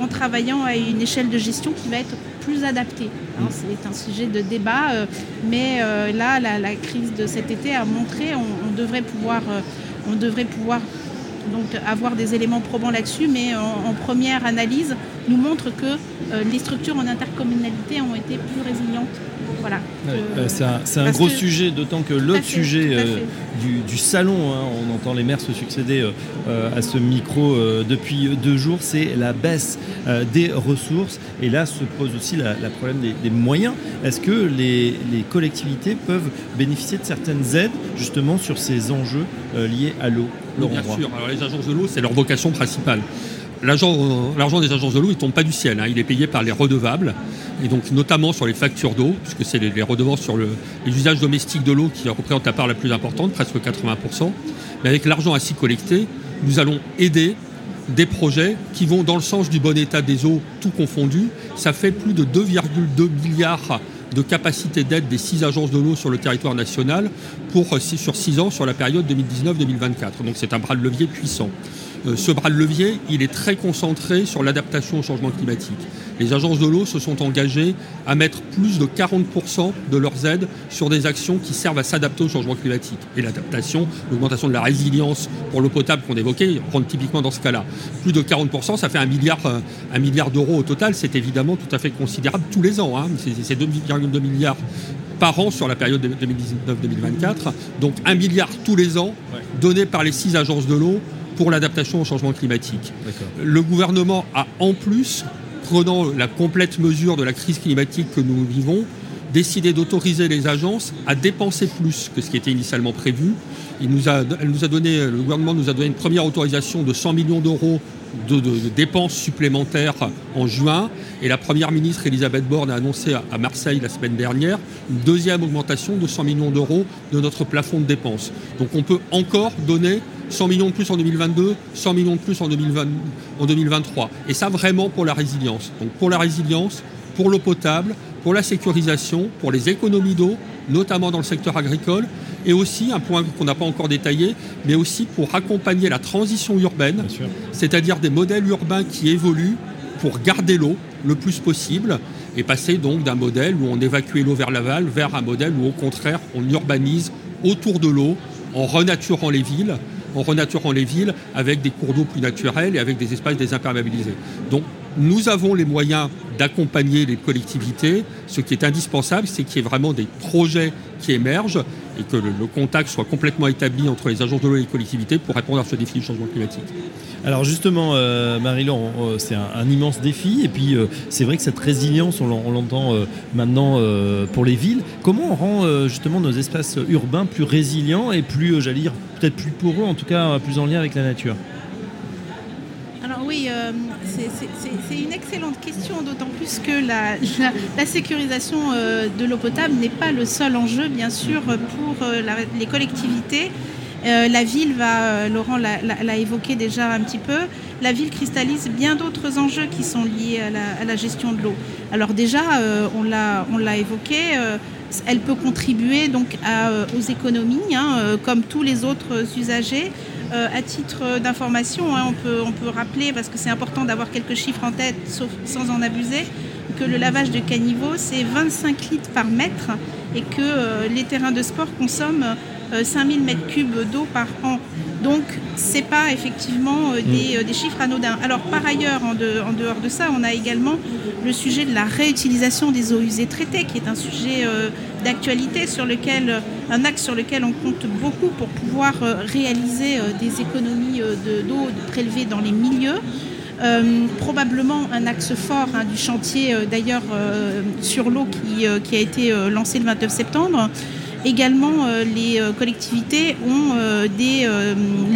Speaker 3: en travaillant à une échelle de gestion qui va être plus adapté. Hein, c'est un sujet de débat, euh, mais euh, là, la, crise de cet été a montré, on, devrait pouvoir, euh, on devrait pouvoir donc avoir des éléments probants là-dessus, mais en, première analyse nous montre que les structures en intercommunalité ont été plus résilientes voilà.
Speaker 2: c'est un, gros sujet, d'autant que l'autre sujet du, salon, hein, on entend les maires se succéder à ce micro depuis deux jours, c'est la baisse des ressources. Et là se pose aussi la, problème des, moyens. Est-ce que les, collectivités peuvent bénéficier de certaines aides justement sur ces enjeux liés à l'eau
Speaker 4: Bien sûr, Alors, les agences de l'eau, c'est leur vocation principale. L'argent des agences de l'eau, il ne tombe pas du ciel. Hein. Il est payé par les redevables, et donc notamment sur les factures d'eau, puisque c'est les, redevances sur les usages domestiques de l'eau qui représentent la part la plus importante, presque 80%. Mais avec l'argent ainsi collecté, nous allons aider des projets qui vont dans le sens du bon état des eaux, tout confondu. Ça fait plus de 2,2 milliards de capacité d'aide des six agences de l'eau sur le territoire national sur six ans sur la période 2019-2024. Donc c'est un bras de levier puissant. Ce bras de levier, il est très concentré sur l'adaptation au changement climatique. Les agences de l'eau se sont engagées à mettre plus de 40% de leurs aides sur des actions qui servent à s'adapter au changement climatique. Et l'adaptation, l'augmentation de la résilience pour l'eau potable qu'on évoquait, rentre typiquement dans ce cas-là. Plus de 40%, ça fait un milliard, un milliard d'euros au total. C'est évidemment tout à fait considérable tous les ans. Hein. C'est 2,2 milliards par an sur la période 2019-2024. Donc un milliard tous les ans donné par les six agences de l'eau pour l'adaptation au changement climatique. Le gouvernement a en plus, prenant la complète mesure de la crise climatique que nous vivons, décidé d'autoriser les agences à dépenser plus que ce qui était initialement prévu. Il nous a, elle nous a donné, le gouvernement nous a donné une première autorisation de 100 millions d'euros de, dépenses supplémentaires en juin. Et la Première ministre Elisabeth Borne a annoncé à Marseille la semaine dernière une deuxième augmentation de 100 millions d'euros de notre plafond de dépenses. Donc on peut encore donner 100 millions de plus en 2022, 100 millions de plus en, 2020, en 2023. Et ça vraiment pour la résilience. Donc pour la résilience, pour l'eau potable, pour la sécurisation, pour les économies d'eau, notamment dans le secteur agricole, et aussi un point qu'on n'a pas encore détaillé, mais aussi pour accompagner la transition urbaine, c'est-à-dire des modèles urbains qui évoluent pour garder l'eau le plus possible et passer donc d'un modèle où on évacue l'eau vers l'aval vers un modèle où au contraire on urbanise autour de l'eau en renaturant les villes en renaturant les villes avec des cours d'eau plus naturels et avec des espaces désimperméabilisés. Donc nous avons les moyens d'accompagner les collectivités. Ce qui est indispensable, c'est qu'il y ait vraiment des projets qui émergent et que le, contact soit complètement établi entre les agences de l'eau et les collectivités pour répondre à ce défi du changement climatique.
Speaker 2: Alors justement, euh, Marie-Laure, c'est un, immense défi et puis euh, c'est vrai que cette résilience, on l'entend euh, maintenant pour les villes. Comment on rend justement nos espaces urbains plus résilients et plus, j'allais dire, peut-être plus poreux, en tout cas plus en lien avec la nature?
Speaker 3: Oui, c'est une excellente question, d'autant plus que la, sécurisation de l'eau potable n'est pas le seul enjeu, bien sûr, pour les collectivités. Euh, la ville va, euh, Laurent l'a évoqué déjà un petit peu, la ville cristallise bien d'autres enjeux qui sont liés à la, gestion de l'eau. Alors déjà, euh, on l'a évoqué, elle peut contribuer donc aux économies, hein, comme tous les autres usagers. À titre d'information, hein, on, peut, on peut rappeler, parce que c'est important d'avoir quelques chiffres en tête sans en abuser, que le lavage de caniveau, c'est 25 litres par mètre et que les terrains de sport consomment 5000 euh, mètres cubes d'eau par an. Donc, ce n'est pas effectivement euh, mm. euh, des, chiffres anodins. Alors, par ailleurs, en, dehors de ça, on a également le sujet de la réutilisation des eaux usées traitées, qui est un sujet d'actualité sur lequel, un axe sur lequel on compte beaucoup pour pouvoir réaliser des économies d'eau de, prélevées dans les milieux. probablement un axe fort hein, du chantier d'ailleurs sur l'eau qui, qui, a été lancé le 29 septembre. Également, euh, les euh, collectivités ont euh, des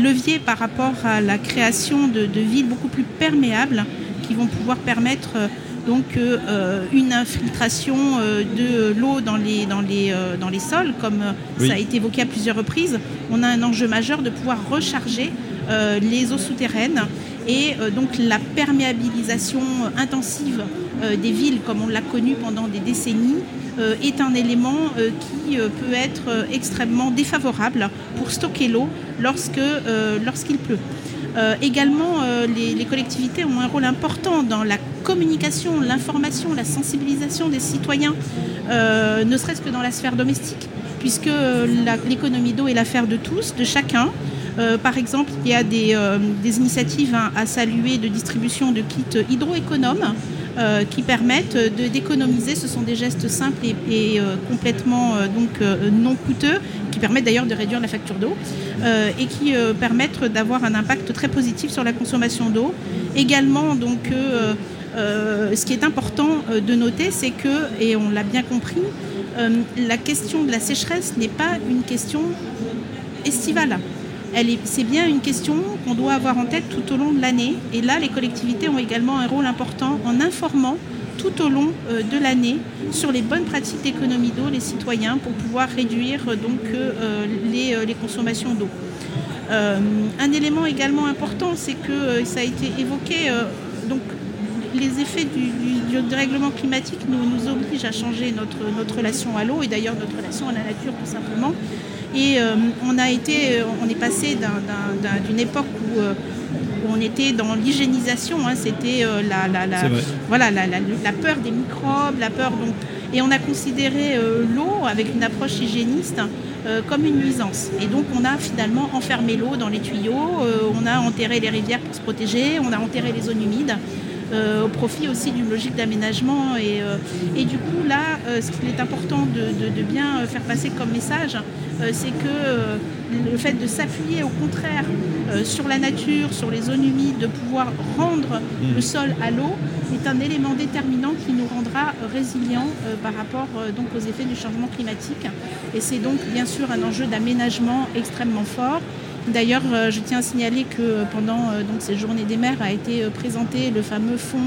Speaker 3: leviers par rapport à la création de, villes beaucoup plus perméables qui vont pouvoir permettre donc une infiltration de l'eau dans les, dans, les, dans les sols, comme ça a été évoqué à plusieurs reprises. On a un enjeu majeur de pouvoir recharger les eaux souterraines et donc la perméabilisation intensive des villes, comme on l'a connu pendant des décennies, euh, est un élément euh, qui euh, peut être extrêmement défavorable pour stocker l'eau lorsqu'il pleut. Également, les, collectivités ont un rôle important dans la communication, l'information, la sensibilisation des citoyens, ne serait-ce que dans la sphère domestique, puisque l'économie d'eau est l'affaire de tous, de chacun. par exemple, il y a des, initiatives hein, à saluer de distribution de kits hydroéconomes euh, qui permettent d'économiser. Ce sont des gestes simples et, euh, complètement euh, donc, non coûteux, qui permettent d'ailleurs de réduire la facture d'eau et qui permettent d'avoir un impact très positif sur la consommation d'eau. Également, donc, ce qui est important de noter, c'est que, et on l'a bien compris, la question de la sécheresse n'est pas une question estivale c'est bien une question qu'on doit avoir en tête tout au long de l'année. Et là, les collectivités ont également un rôle important en informant tout au long euh, de l'année sur les bonnes pratiques d'économie d'eau, les citoyens, pour pouvoir réduire euh, donc, euh, les, consommations d'eau. un élément également important, c'est que ça a été évoqué, donc les effets du, dérèglement climatique nous, obligent à changer notre, notre relation à l'eau et d'ailleurs notre relation à la nature tout simplement. Et euh, on a été, euh, on est passé d'une époque où euh, où on était dans l'hygiénisation. hein. C'était euh, la, la, la- voilà, la, la- la peur des microbes, la peur. Donc, et on a considéré euh, l'eau, avec une approche hygiéniste, euh, comme une nuisance. Et donc on a finalement enfermé l'eau dans les tuyaux, euh, on a enterré les rivières pour se protéger, on a enterré les zones humides. Euh, au profit aussi d'une logique d'aménagement. Et, euh, et du coup, là, euh, ce qu'il est important de, de- de bien faire passer comme message, c'est que le fait de s'appuyer au contraire sur la nature, sur les zones humides, de pouvoir rendre le sol à l'eau, est un élément déterminant qui nous rendra résilients par rapport donc aux effets du changement climatique. Et c'est donc bien sûr un enjeu d'aménagement extrêmement fort. D'ailleurs, euh, je tiens à signaler que euh, pendant euh, donc, ces journées des mers a été présenté le fameux fonds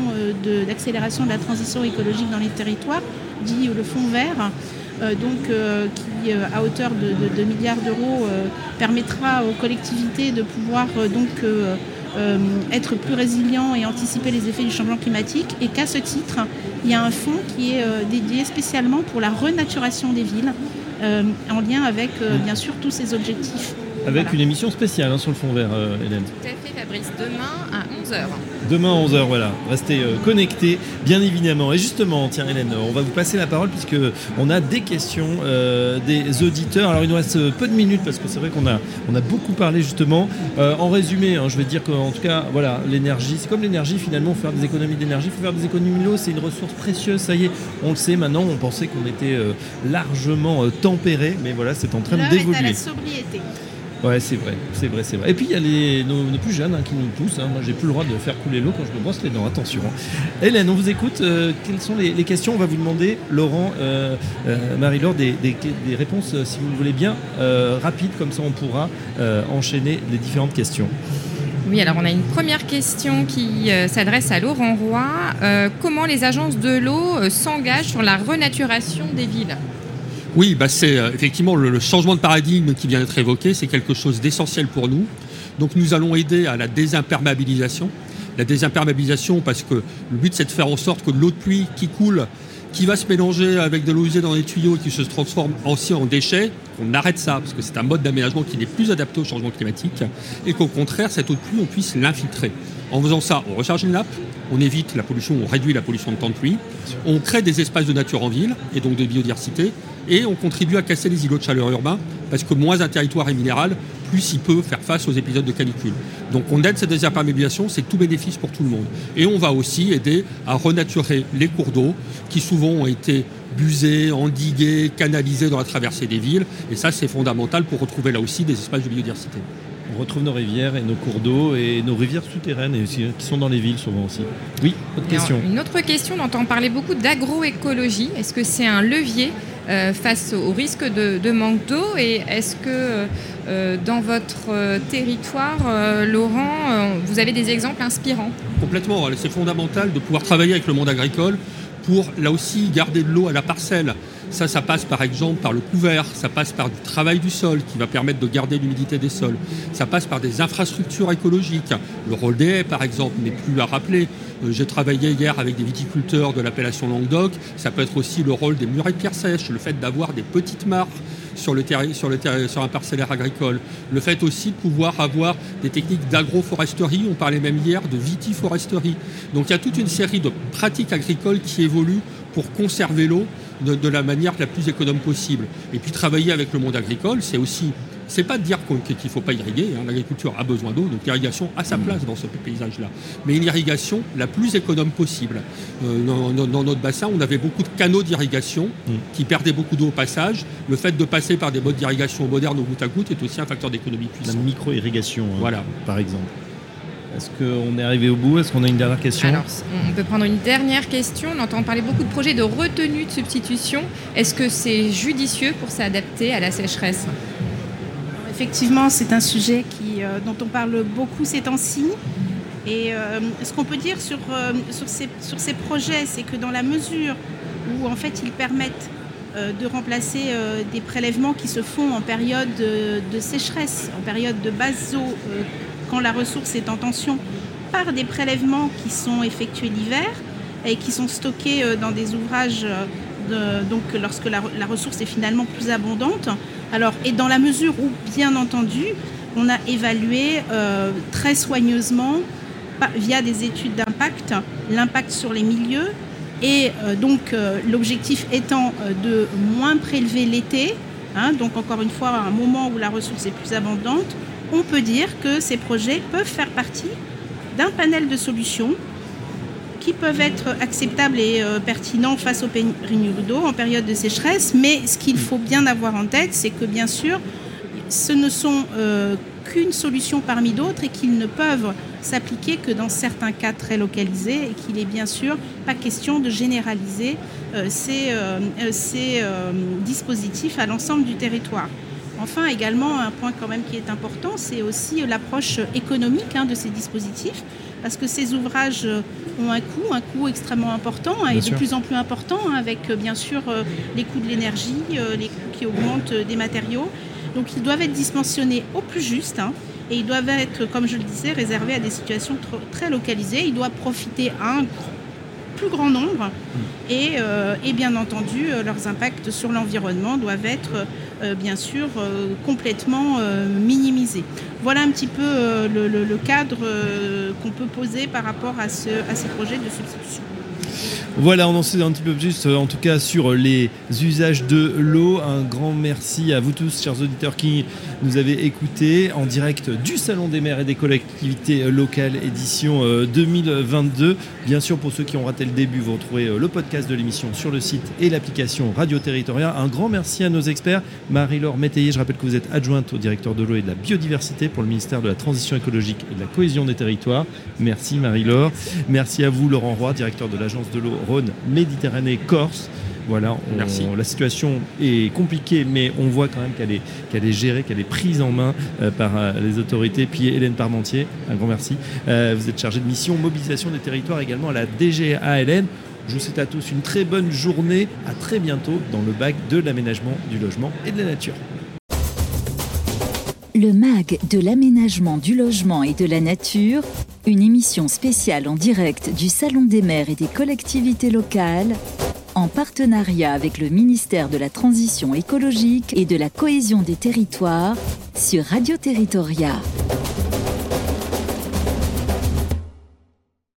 Speaker 3: de- d'accélération de, la transition écologique dans les territoires, dit le fonds vert, qui, à hauteur de, de 2 milliards d'euros, permettra aux collectivités de pouvoir être plus résilients et anticiper les effets du changement climatique. Et qu'à ce titre, il y a un fonds qui est dédié spécialement pour la renaturation des villes, en lien avec, bien sûr, tous ces objectifs.
Speaker 2: Avec
Speaker 3: Voilà.
Speaker 2: une émission spéciale hein, sur le fond vert, euh, Hélène.
Speaker 5: Tout à fait, Fabrice. Demain à 11h.
Speaker 2: Demain à 11h, voilà. Restez euh, connectés, bien évidemment. Et justement, tiens Hélène, on va vous passer la parole puisque on a des questions euh, des auditeurs. Alors il nous reste peu de minutes parce que c'est vrai qu'on a, on a beaucoup parlé justement. En résumé, hein, je vais dire qu'en tout cas, voilà, l'énergie, c'est comme l'énergie finalement, faire des économies d'énergie, il faut faire des économies de l'eau, c'est une ressource précieuse, ça y est, on le sait maintenant, on pensait qu'on était largement tempéré, mais voilà, c'est en train
Speaker 3: à
Speaker 2: d'évoluer.
Speaker 3: la sobriété.
Speaker 2: Ouais, c'est vrai, c'est vrai, c'est vrai. Et puis il y a les, nos, plus jeunes hein, qui nous poussent. hein. Moi, j'ai plus le droit de faire couler l'eau quand je me brosse les dents. Attention. hein. Hélène, on vous écoute. Euh, quelles sont les, questions? On va vous demander, Laurent, euh, euh, Marie-Laure, des, des- réponses, si vous le voulez bien, rapides, comme ça on pourra enchaîner les différentes questions.
Speaker 5: Oui, alors on a une première question qui s'adresse à Laurent Roy. Comment les agences de l'eau s'engagent sur la renaturation des villes?
Speaker 4: Oui, bah c'est euh, effectivement le, changement de paradigme qui vient d'être évoqué, c'est quelque chose d'essentiel pour nous. Donc nous allons aider à la désimperméabilisation. La désimperméabilisation parce que le but c'est de faire en sorte que l'eau de pluie qui coule, qui va se mélanger avec de l'eau usée dans les tuyaux et qui se transforme aussi en déchets, qu'on arrête ça parce que c'est un mode d'aménagement qui n'est plus adapté au changement climatique et qu'au contraire cette eau de pluie on puisse l'infiltrer. En faisant ça, on recharge une nappe, on évite la pollution, on réduit la pollution de temps de pluie, on crée des espaces de nature en ville et donc de biodiversité et on contribue à casser les îlots de chaleur urbains parce que moins un territoire est minéral, plus il peut faire face aux épisodes de canicule. Donc on aide cette désimperméabilisation, c'est tout bénéfice pour tout le monde. Et on va aussi aider à renaturer les cours d'eau qui souvent ont été busés, endigués, canalisés dans la traversée des villes. Et ça c'est fondamental pour retrouver là aussi des espaces de biodiversité.
Speaker 2: On retrouve nos rivières et nos cours d'eau et nos rivières souterraines et aussi, qui sont dans les villes souvent aussi. Oui, autre question.
Speaker 5: Une autre question, on entend parler beaucoup d'agroécologie. Est-ce que c'est un levier euh, face au risque de, de manque d'eau? Et est-ce que euh, dans votre euh, territoire, euh, Laurent, euh, vous avez des exemples inspirants?
Speaker 4: Complètement, c'est fondamental de pouvoir travailler avec le monde agricole pour là aussi garder de l'eau à la parcelle. Ça, ça passe par exemple par le couvert, ça passe par du travail du sol qui va permettre de garder l'humidité des sols, ça passe par des infrastructures écologiques. Le rôle des haies, par exemple, n'est plus à rappeler. Euh, J'ai travaillé hier avec des viticulteurs de l'appellation Languedoc. Ça peut être aussi le rôle des murets de pierre sèche, le fait d'avoir des petites mares sur, sur un parcellaire agricole. Le fait aussi de pouvoir avoir des techniques d'agroforesterie, on parlait même hier de vitiforesterie. Donc il y a toute une série de pratiques agricoles qui évoluent pour conserver l'eau de, de la manière la plus économe possible. Et puis travailler avec le monde agricole, c'est aussi, c'est pas de dire qu'il ne faut pas irriguer, hein. l'agriculture a besoin d'eau, donc l'irrigation a sa place dans ce paysage-là. Mais une irrigation la plus économe possible. Euh, dans, dans- dans notre bassin, on avait beaucoup de canaux d'irrigation
Speaker 2: Mm.
Speaker 4: qui perdaient beaucoup d'eau au passage. Le fait de passer par des modes d'irrigation modernes au goutte à goutte est aussi un facteur d'économie
Speaker 2: La
Speaker 4: puissant.
Speaker 2: micro-irrigation, hein,
Speaker 4: Voilà.
Speaker 2: par exemple. Est-ce qu'on est arrivé au bout? Est-ce qu'on a une dernière question?
Speaker 5: Alors, on peut prendre une dernière question. On entend parler beaucoup de projets de retenue de substitution. Est-ce que c'est judicieux pour s'adapter à la sécheresse?
Speaker 3: Effectivement, c'est un sujet qui, euh, dont on parle beaucoup ces temps-ci. Et euh, ce qu'on peut dire sur, euh, sur, ces, sur ces projets, c'est que dans la mesure où en fait ils permettent euh, de remplacer euh, des prélèvements qui se font en période de, de sécheresse, en période de basse eau, euh, quand la ressource est en tension, par des prélèvements qui sont effectués l'hiver et qui sont stockés euh, dans des ouvrages, euh, donc lorsque la, ressource est finalement plus abondante. Alors, et dans la mesure où, bien entendu, on a évalué euh, très soigneusement, via des études d'impact, l'impact sur les milieux. Et donc l'objectif étant de moins prélever l'été, hein, donc encore une fois à un moment où la ressource est plus abondante, on peut dire que ces projets peuvent faire partie d'un panel de solutions qui peuvent être acceptables et pertinents face aux pénuries d'eau en période de sécheresse. Mais ce qu'il faut bien avoir en tête, c'est que bien sûr, ce ne sont euh, qu'une solution parmi d'autres et qu'ils ne peuvent s'appliquer que dans certains cas très localisés et qu'il est bien sûr pas question de généraliser euh, ces, euh, dispositifs à l'ensemble du territoire. Enfin, également, un point quand même qui est important, c'est aussi l'approche économique hein, de ces dispositifs, parce que ces ouvrages ont un coût, un coût extrêmement important et de plus en plus important, hein, avec bien sûr les coûts de l'énergie, les coûts qui augmentent des matériaux, donc ils doivent être dimensionnés au plus juste hein, et ils doivent être, comme je le disais, réservés à des situations très localisées. Ils doivent profiter à un plus grand nombre et, euh, bien entendu euh, leurs impacts sur l'environnement doivent être euh, bien sûr complètement minimisés. Voilà un petit peu le, cadre qu'on peut poser par rapport à ces projets de substitution.
Speaker 2: Voilà, on en sait un petit peu plus, en tout cas sur les usages de l'eau. Un grand merci à vous tous, chers auditeurs, qui nous avez écoutés en direct du Salon des maires et des collectivités locales, édition 2022. Euh, Bien sûr, pour ceux qui ont raté le début, vous retrouvez euh, le podcast de l'émission sur le site et l'application Radio Territoria. Un grand merci à nos experts. Marie-Laure Métayer, je rappelle que vous êtes adjointe au directeur de l'eau et de la biodiversité pour le ministère de la Transition écologique et de la cohésion des territoires. Merci Marie-Laure. Merci à vous, Laurent Roy, directeur de l'agence de l'eau Rhône, Méditerranée, Corse. Voilà, la situation est compliquée, mais on voit quand même qu'elle est, qu'elle est gérée, qu'elle est prise en main euh, par euh, les autorités. Puis Hélène Parmentier, un grand merci. Euh, vous êtes chargée de mission mobilisation des territoires également à la DGA Hélène. Je vous souhaite à tous une très bonne journée. À très bientôt dans le bac de l'aménagement du logement et de la nature.
Speaker 1: Le MAG de l'aménagement du logement et de la nature, une émission spéciale en direct du Salon des maires et des collectivités locales, en partenariat avec le ministère de la Transition écologique et de la cohésion des territoires sur Radio Territoria.